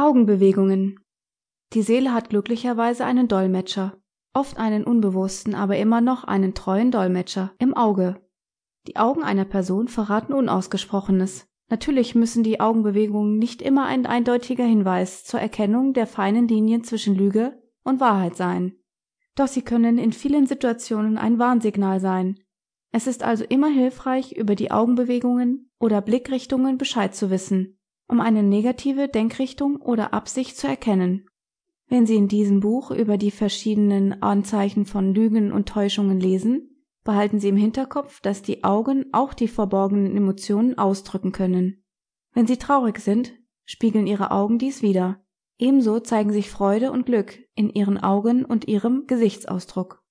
Augenbewegungen. Die Seele hat glücklicherweise einen Dolmetscher, oft einen unbewussten, aber immer noch einen treuen Dolmetscher im Auge. Die Augen einer Person verraten Unausgesprochenes. Natürlich müssen die Augenbewegungen nicht immer ein eindeutiger Hinweis zur Erkennung der feinen Linien zwischen Lüge und Wahrheit sein. Doch sie können in vielen Situationen ein Warnsignal sein. Es ist also immer hilfreich, über die Augenbewegungen oder Blickrichtungen Bescheid zu wissen, um eine negative Denkrichtung oder Absicht zu erkennen. Wenn Sie in diesem Buch über die verschiedenen Anzeichen von Lügen und Täuschungen lesen, behalten Sie im Hinterkopf, dass die Augen auch die verborgenen Emotionen ausdrücken können. Wenn Sie traurig sind, spiegeln Ihre Augen dies wider. Ebenso zeigen sich Freude und Glück in Ihren Augen und Ihrem Gesichtsausdruck.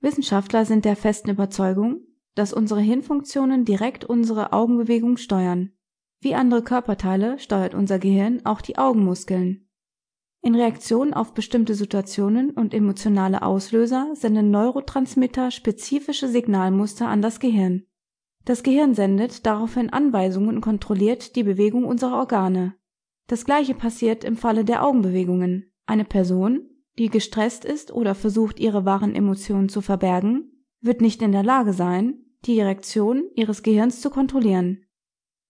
Wissenschaftler sind der festen Überzeugung, dass unsere Hirnfunktionen direkt unsere Augenbewegung steuern. Wie andere Körperteile steuert unser Gehirn auch die Augenmuskeln. In Reaktion auf bestimmte Situationen und emotionale Auslöser senden Neurotransmitter spezifische Signalmuster an das Gehirn. Das Gehirn sendet daraufhin Anweisungen und kontrolliert die Bewegung unserer Organe. Das gleiche passiert im Falle der Augenbewegungen. Eine Person, die gestresst ist oder versucht, ihre wahren Emotionen zu verbergen, wird nicht in der Lage sein, die Reaktion ihres Gehirns zu kontrollieren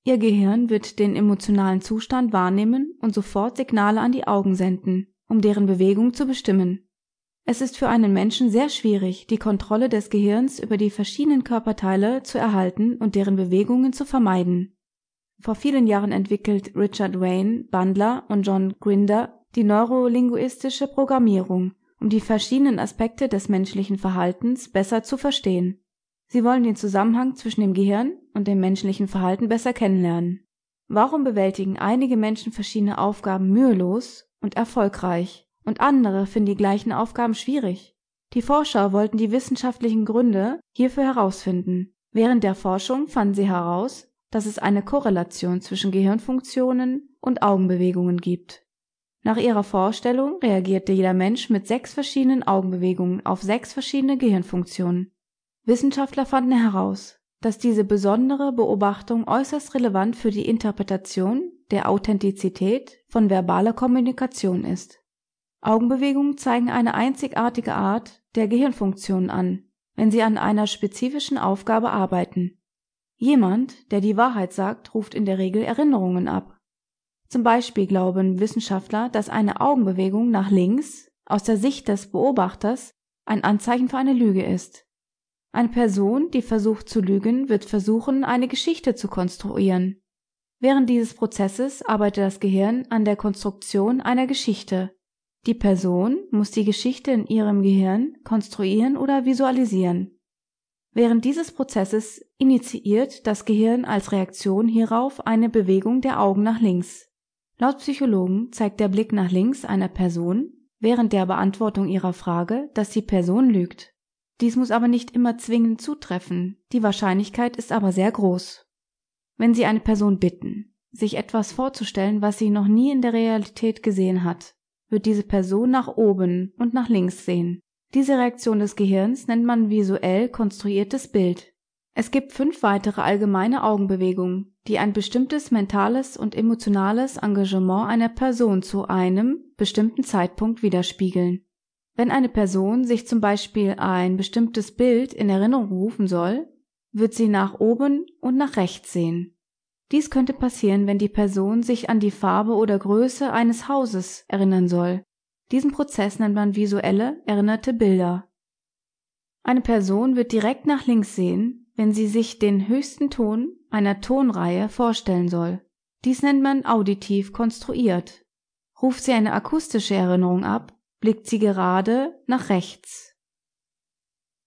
Ihr Gehirn wird den emotionalen Zustand wahrnehmen und sofort Signale an die Augen senden, um deren Bewegung zu bestimmen. Es ist für einen Menschen sehr schwierig, die Kontrolle des Gehirns über die verschiedenen Körperteile zu erhalten und deren Bewegungen zu vermeiden. Vor vielen Jahren entwickelt Richard Wayne, Bandler und John Grinder die neurolinguistische Programmierung, um die verschiedenen Aspekte des menschlichen Verhaltens besser zu verstehen Sie wollen den Zusammenhang zwischen dem Gehirn und dem menschlichen Verhalten besser kennenlernen. Warum bewältigen einige Menschen verschiedene Aufgaben mühelos und erfolgreich und andere finden die gleichen Aufgaben schwierig? Die Forscher wollten die wissenschaftlichen Gründe hierfür herausfinden. Während der Forschung fanden sie heraus, dass es eine Korrelation zwischen Gehirnfunktionen und Augenbewegungen gibt. Nach ihrer Vorstellung reagierte jeder Mensch mit sechs verschiedenen Augenbewegungen auf sechs verschiedene Gehirnfunktionen Wissenschaftler fanden heraus, dass diese besondere Beobachtung äußerst relevant für die Interpretation der Authentizität von verbaler Kommunikation ist. Augenbewegungen zeigen eine einzigartige Art der Gehirnfunktionen an, wenn sie an einer spezifischen Aufgabe arbeiten. Jemand, der die Wahrheit sagt, ruft in der Regel Erinnerungen ab. Zum Beispiel glauben Wissenschaftler, dass eine Augenbewegung nach links aus der Sicht des Beobachters ein Anzeichen für eine Lüge ist eine Person, die versucht zu lügen, wird versuchen, eine Geschichte zu konstruieren. Während dieses Prozesses arbeitet das Gehirn an der Konstruktion einer Geschichte. Die Person muss die Geschichte in ihrem Gehirn konstruieren oder visualisieren. Während dieses Prozesses initiiert das Gehirn als Reaktion hierauf eine Bewegung der Augen nach links. Laut Psychologen zeigt der Blick nach links einer Person während der Beantwortung ihrer Frage, dass die Person lügt. Dies muss aber nicht immer zwingend zutreffen, die Wahrscheinlichkeit ist aber sehr groß. Wenn Sie eine Person bitten, sich etwas vorzustellen, was sie noch nie in der Realität gesehen hat, wird diese Person nach oben und nach links sehen. Diese Reaktion des Gehirns nennt man visuell konstruiertes Bild. Es gibt fünf weitere allgemeine Augenbewegungen, die ein bestimmtes mentales und emotionales Engagement einer Person zu einem bestimmten Zeitpunkt widerspiegeln wenn eine Person sich zum Beispiel ein bestimmtes Bild in Erinnerung rufen soll, wird sie nach oben und nach rechts sehen. Dies könnte passieren, wenn die Person sich an die Farbe oder Größe eines Hauses erinnern soll. Diesen Prozess nennt man visuelle erinnerte Bilder. Eine Person wird direkt nach links sehen, wenn sie sich den höchsten Ton einer Tonreihe vorstellen soll. Dies nennt man auditiv konstruiert. Ruft sie eine akustische Erinnerung ab, blickt sie gerade nach rechts.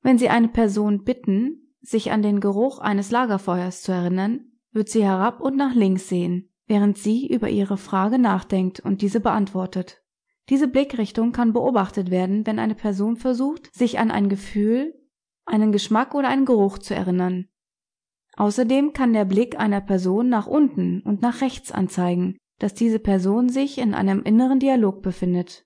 Wenn Sie eine Person bitten, sich an den Geruch eines Lagerfeuers zu erinnern, wird sie herab und nach links sehen, während sie über ihre Frage nachdenkt und diese beantwortet. Diese Blickrichtung kann beobachtet werden, wenn eine Person versucht, sich an ein Gefühl, einen Geschmack oder einen Geruch zu erinnern. Außerdem kann der Blick einer Person nach unten und nach rechts anzeigen, dass diese Person sich in einem inneren Dialog befindet